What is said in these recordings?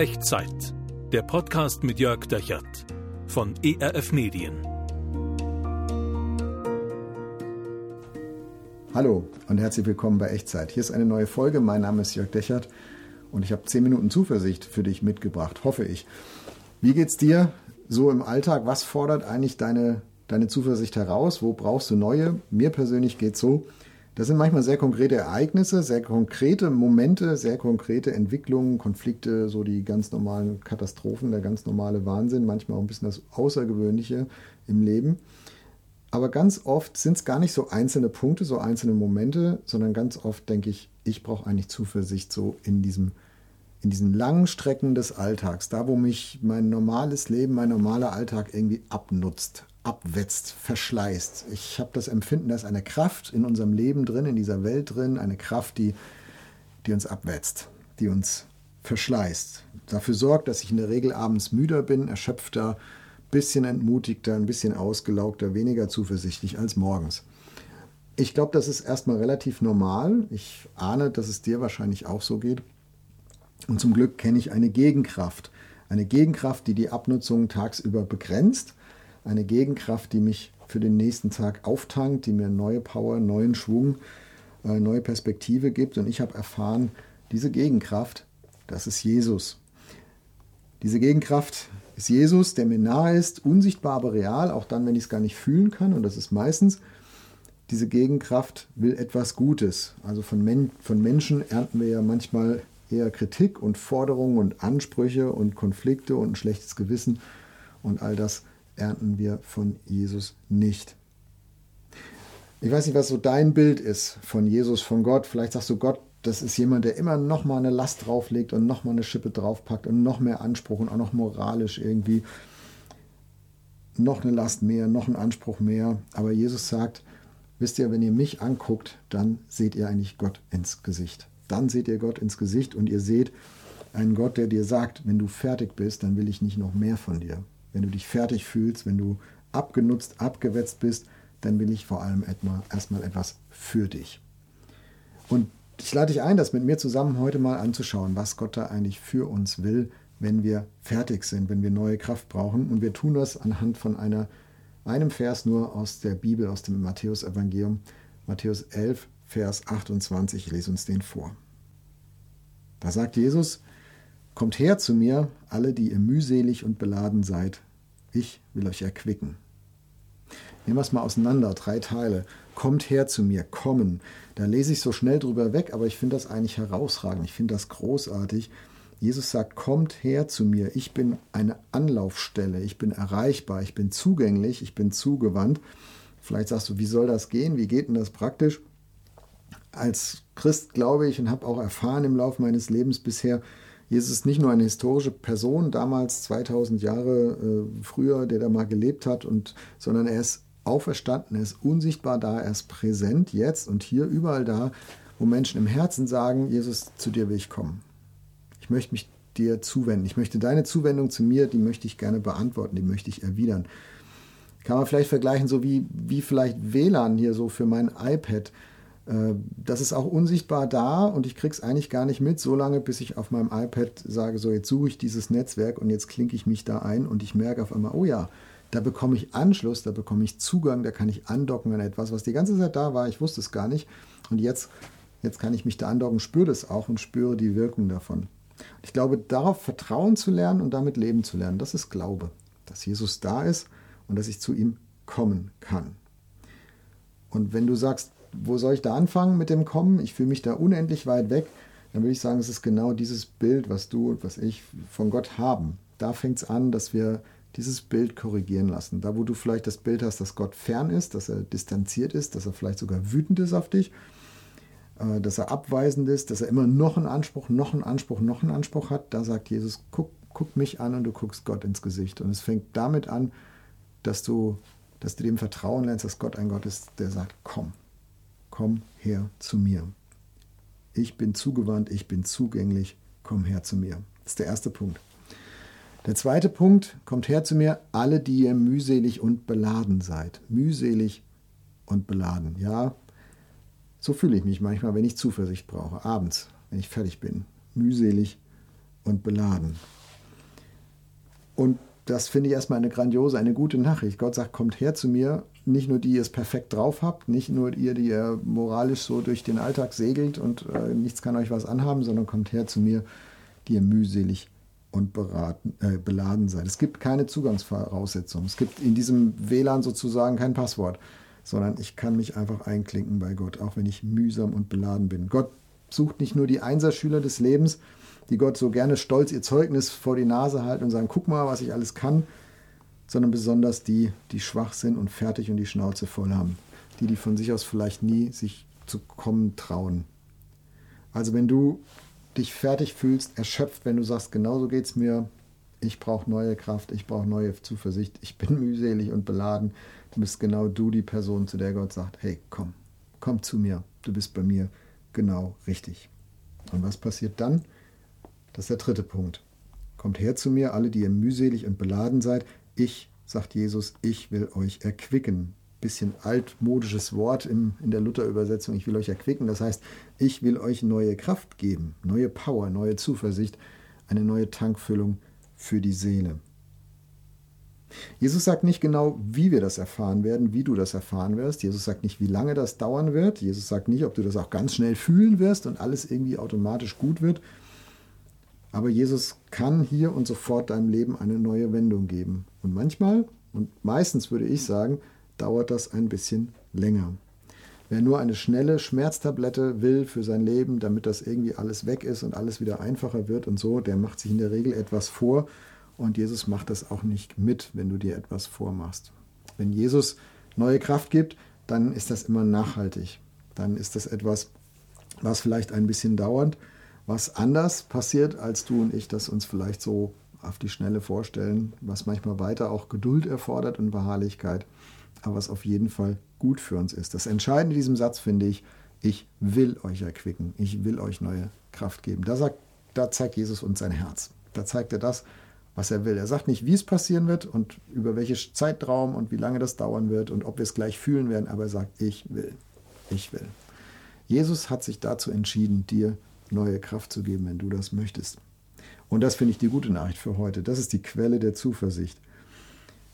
Echtzeit. Der Podcast mit Jörg Dechert von ERF Medien. Hallo und herzlich willkommen bei Echtzeit. Hier ist eine neue Folge. Mein Name ist Jörg Dechert und ich habe zehn Minuten Zuversicht für dich mitgebracht, hoffe ich. Wie geht's dir so im Alltag? Was fordert eigentlich deine, deine Zuversicht heraus? Wo brauchst du neue? Mir persönlich geht's so. Das sind manchmal sehr konkrete Ereignisse, sehr konkrete Momente, sehr konkrete Entwicklungen, Konflikte, so die ganz normalen Katastrophen, der ganz normale Wahnsinn, manchmal auch ein bisschen das Außergewöhnliche im Leben. Aber ganz oft sind es gar nicht so einzelne Punkte, so einzelne Momente, sondern ganz oft denke ich, ich brauche eigentlich Zuversicht so in diesem in diesen langen Strecken des Alltags, da wo mich mein normales Leben, mein normaler Alltag irgendwie abnutzt, abwetzt, verschleißt. Ich habe das Empfinden, da ist eine Kraft in unserem Leben drin, in dieser Welt drin, eine Kraft, die, die uns abwetzt, die uns verschleißt. Dafür sorgt, dass ich in der Regel abends müder bin, erschöpfter, bisschen entmutigter, ein bisschen ausgelaugter, weniger zuversichtlich als morgens. Ich glaube, das ist erstmal relativ normal. Ich ahne, dass es dir wahrscheinlich auch so geht. Und zum Glück kenne ich eine Gegenkraft. Eine Gegenkraft, die die Abnutzung tagsüber begrenzt. Eine Gegenkraft, die mich für den nächsten Tag auftankt, die mir neue Power, neuen Schwung, äh, neue Perspektive gibt. Und ich habe erfahren, diese Gegenkraft, das ist Jesus. Diese Gegenkraft ist Jesus, der mir nahe ist, unsichtbar, aber real, auch dann, wenn ich es gar nicht fühlen kann. Und das ist meistens, diese Gegenkraft will etwas Gutes. Also von, Men von Menschen ernten wir ja manchmal eher Kritik und Forderungen und Ansprüche und Konflikte und ein schlechtes Gewissen. Und all das ernten wir von Jesus nicht. Ich weiß nicht, was so dein Bild ist von Jesus, von Gott. Vielleicht sagst du, Gott, das ist jemand, der immer noch mal eine Last drauflegt und noch mal eine Schippe draufpackt und noch mehr Anspruch und auch noch moralisch irgendwie noch eine Last mehr, noch einen Anspruch mehr. Aber Jesus sagt, wisst ihr, wenn ihr mich anguckt, dann seht ihr eigentlich Gott ins Gesicht. Dann seht ihr Gott ins Gesicht und ihr seht einen Gott, der dir sagt, wenn du fertig bist, dann will ich nicht noch mehr von dir. Wenn du dich fertig fühlst, wenn du abgenutzt, abgewetzt bist, dann will ich vor allem erstmal etwas für dich. Und ich lade dich ein, das mit mir zusammen heute mal anzuschauen, was Gott da eigentlich für uns will, wenn wir fertig sind, wenn wir neue Kraft brauchen. Und wir tun das anhand von einer, einem Vers nur aus der Bibel, aus dem Matthäus-Evangelium, Matthäus 11, Vers 28, ich lese uns den vor. Da sagt Jesus, Kommt her zu mir, alle, die ihr mühselig und beladen seid, ich will euch erquicken. Nehmen wir es mal auseinander, drei Teile. Kommt her zu mir, kommen. Da lese ich so schnell drüber weg, aber ich finde das eigentlich herausragend. Ich finde das großartig. Jesus sagt, kommt her zu mir. Ich bin eine Anlaufstelle. Ich bin erreichbar. Ich bin zugänglich. Ich bin zugewandt. Vielleicht sagst du, wie soll das gehen? Wie geht denn das praktisch? als Christ glaube ich und habe auch erfahren im Laufe meines Lebens bisher, Jesus ist nicht nur eine historische Person, damals 2000 Jahre äh, früher, der da mal gelebt hat, und, sondern er ist auferstanden, er ist unsichtbar da, er ist präsent jetzt und hier überall da, wo Menschen im Herzen sagen, Jesus, zu dir will ich kommen. Ich möchte mich dir zuwenden. Ich möchte deine Zuwendung zu mir, die möchte ich gerne beantworten, die möchte ich erwidern. Kann man vielleicht vergleichen, so wie, wie vielleicht WLAN hier so für mein iPad. Äh, das ist auch unsichtbar da und ich kriege es eigentlich gar nicht mit, solange bis ich auf meinem iPad sage, so jetzt suche ich dieses Netzwerk und jetzt klinke ich mich da ein und ich merke auf einmal, oh ja, da bekomme ich Anschluss, da bekomme ich Zugang, da kann ich andocken an etwas, was die ganze Zeit da war, ich wusste es gar nicht und jetzt, jetzt kann ich mich da andocken, spüre das auch und spüre die Wirkung davon. Ich glaube, darauf vertrauen zu lernen und damit leben zu lernen, das ist Glaube, dass Jesus da ist und dass ich zu ihm kommen kann. Und wenn du sagst, wo soll ich da anfangen mit dem Kommen? Ich fühle mich da unendlich weit weg. Dann würde ich sagen, es ist genau dieses Bild, was du und was ich von Gott haben. Da fängt es an, dass wir dieses Bild korrigieren lassen. Da, wo du vielleicht das Bild hast, dass Gott fern ist, dass er distanziert ist, dass er vielleicht sogar wütend ist auf dich, äh, dass er abweisend ist, dass er immer noch einen Anspruch, noch einen Anspruch, noch einen Anspruch hat, da sagt Jesus, guck, guck mich an und du guckst Gott ins Gesicht. Und es fängt damit an, dass du, dass du dem vertrauen lernst, dass Gott ein Gott ist, der sagt, komm, komm her zu mir. Ich bin zugewandt, ich bin zugänglich, komm her zu mir. Das ist der erste Punkt. Der zweite Punkt, kommt her zu mir, alle, die ihr mühselig und beladen seid. Mühselig und beladen. Ja, so fühle ich mich manchmal, wenn ich Zuversicht brauche. Abends, wenn ich fertig bin. Mühselig und beladen. Und das finde ich erstmal eine grandiose, eine gute Nachricht. Gott sagt, kommt her zu mir, nicht nur die ihr es perfekt drauf habt, nicht nur ihr, die ihr moralisch so durch den Alltag segelt und äh, nichts kann euch was anhaben, sondern kommt her zu mir, die ihr mühselig und beraten, äh, beladen seid. Es gibt keine Zugangsvoraussetzungen. Es gibt in diesem WLAN sozusagen kein Passwort, sondern ich kann mich einfach einklinken bei Gott, auch wenn ich mühsam und beladen bin. Gott sucht nicht nur die Einserschüler des Lebens, die Gott so gerne stolz ihr Zeugnis vor die Nase halten und sagen, guck mal, was ich alles kann, sondern besonders die, die schwach sind und fertig und die Schnauze voll haben. Die, die von sich aus vielleicht nie sich zu kommen trauen. Also wenn du dich fertig fühlst, erschöpft, wenn du sagst, genauso geht es mir, ich brauche neue Kraft, ich brauche neue Zuversicht, ich bin mühselig und beladen, du bist genau du die Person, zu der Gott sagt, hey, komm, komm zu mir, du bist bei mir genau richtig. Und was passiert dann? Das ist der dritte Punkt. Kommt her zu mir, alle, die ihr mühselig und beladen seid. Ich, sagt Jesus, ich will euch erquicken. Bisschen altmodisches Wort in, in der Luther-Übersetzung. Ich will euch erquicken. Das heißt, ich will euch neue Kraft geben, neue Power, neue Zuversicht, eine neue Tankfüllung für die Seele. Jesus sagt nicht genau, wie wir das erfahren werden, wie du das erfahren wirst. Jesus sagt nicht, wie lange das dauern wird. Jesus sagt nicht, ob du das auch ganz schnell fühlen wirst und alles irgendwie automatisch gut wird. Aber Jesus kann hier und sofort deinem Leben eine neue Wendung geben. Und manchmal, und meistens würde ich sagen, dauert das ein bisschen länger. Wer nur eine schnelle Schmerztablette will für sein Leben, damit das irgendwie alles weg ist und alles wieder einfacher wird und so, der macht sich in der Regel etwas vor. Und Jesus macht das auch nicht mit, wenn du dir etwas vormachst. Wenn Jesus neue Kraft gibt, dann ist das immer nachhaltig. Dann ist das etwas, was vielleicht ein bisschen dauert, was anders passiert, als du und ich das uns vielleicht so auf die Schnelle vorstellen, was manchmal weiter auch Geduld erfordert und Beharrlichkeit, aber was auf jeden Fall gut für uns ist. Das Entscheidende in diesem Satz finde ich, ich will euch erquicken, ich will euch neue Kraft geben. Da, sagt, da zeigt Jesus uns sein Herz. Da zeigt er das, was er will. Er sagt nicht, wie es passieren wird und über welches Zeitraum und wie lange das dauern wird und ob wir es gleich fühlen werden, aber er sagt, ich will, ich will. Jesus hat sich dazu entschieden, dir neue Kraft zu geben, wenn du das möchtest. Und das finde ich die gute Nachricht für heute. Das ist die Quelle der Zuversicht.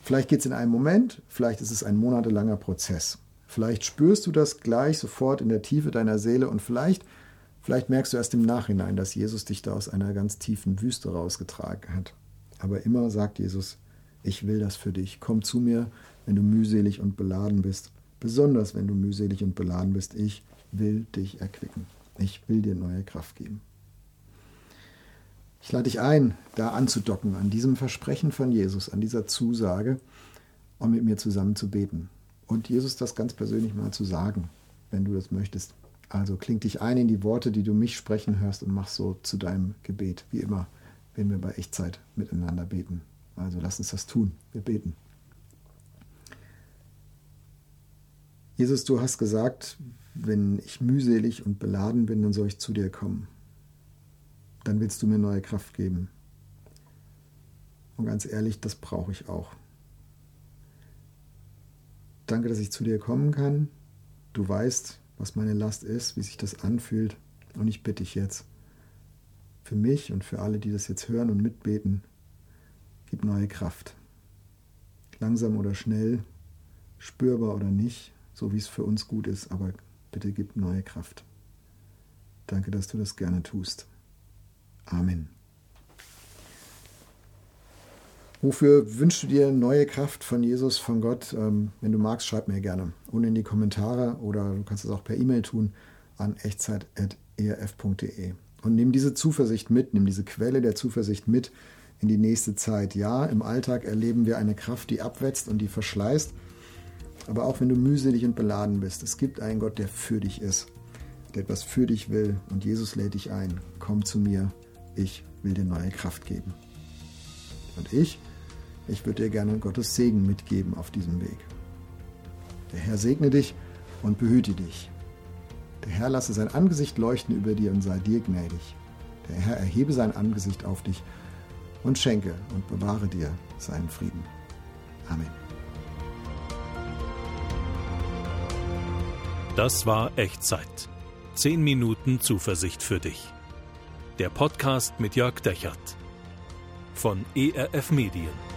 Vielleicht geht es in einem Moment, vielleicht ist es ein monatelanger Prozess. Vielleicht spürst du das gleich sofort in der Tiefe deiner Seele und vielleicht, vielleicht merkst du erst im Nachhinein, dass Jesus dich da aus einer ganz tiefen Wüste rausgetragen hat. Aber immer sagt Jesus, ich will das für dich. Komm zu mir, wenn du mühselig und beladen bist. Besonders wenn du mühselig und beladen bist. Ich will dich erquicken. Ich will dir neue Kraft geben. Ich lade dich ein, da anzudocken, an diesem Versprechen von Jesus, an dieser Zusage, um mit mir zusammen zu beten. Und Jesus das ganz persönlich mal zu sagen, wenn du das möchtest. Also kling dich ein in die Worte, die du mich sprechen hörst und mach so zu deinem Gebet, wie immer, wenn wir bei Echtzeit miteinander beten. Also lass uns das tun. Wir beten. Jesus, du hast gesagt, wenn ich mühselig und beladen bin, dann soll ich zu dir kommen. Dann willst du mir neue Kraft geben. Und ganz ehrlich, das brauche ich auch. Danke, dass ich zu dir kommen kann. Du weißt, was meine Last ist, wie sich das anfühlt. Und ich bitte dich jetzt, für mich und für alle, die das jetzt hören und mitbeten, gib neue Kraft. Langsam oder schnell, spürbar oder nicht, so wie es für uns gut ist, aber bitte gib neue Kraft. Danke, dass du das gerne tust. Amen. Wofür wünschst du dir neue Kraft von Jesus, von Gott? Ähm, wenn du magst, schreib mir gerne. Unten in die Kommentare oder du kannst es auch per E-Mail tun an echtzeit.erf.de. Und nimm diese Zuversicht mit, nimm diese Quelle der Zuversicht mit in die nächste Zeit. Ja, im Alltag erleben wir eine Kraft, die abwetzt und die verschleißt. Aber auch wenn du mühselig und beladen bist, es gibt einen Gott, der für dich ist, der etwas für dich will. Und Jesus lädt dich ein. Komm zu mir, ich will dir neue Kraft geben. Und ich, ich würde dir gerne Gottes Segen mitgeben auf diesem Weg. Der Herr segne dich und behüte dich. Der Herr lasse sein Angesicht leuchten über dir und sei dir gnädig. Der Herr erhebe sein Angesicht auf dich und schenke und bewahre dir seinen Frieden. Amen. Das war Echtzeit. Zehn Minuten Zuversicht für dich. Der Podcast mit Jörg Dechert von ERF Medien.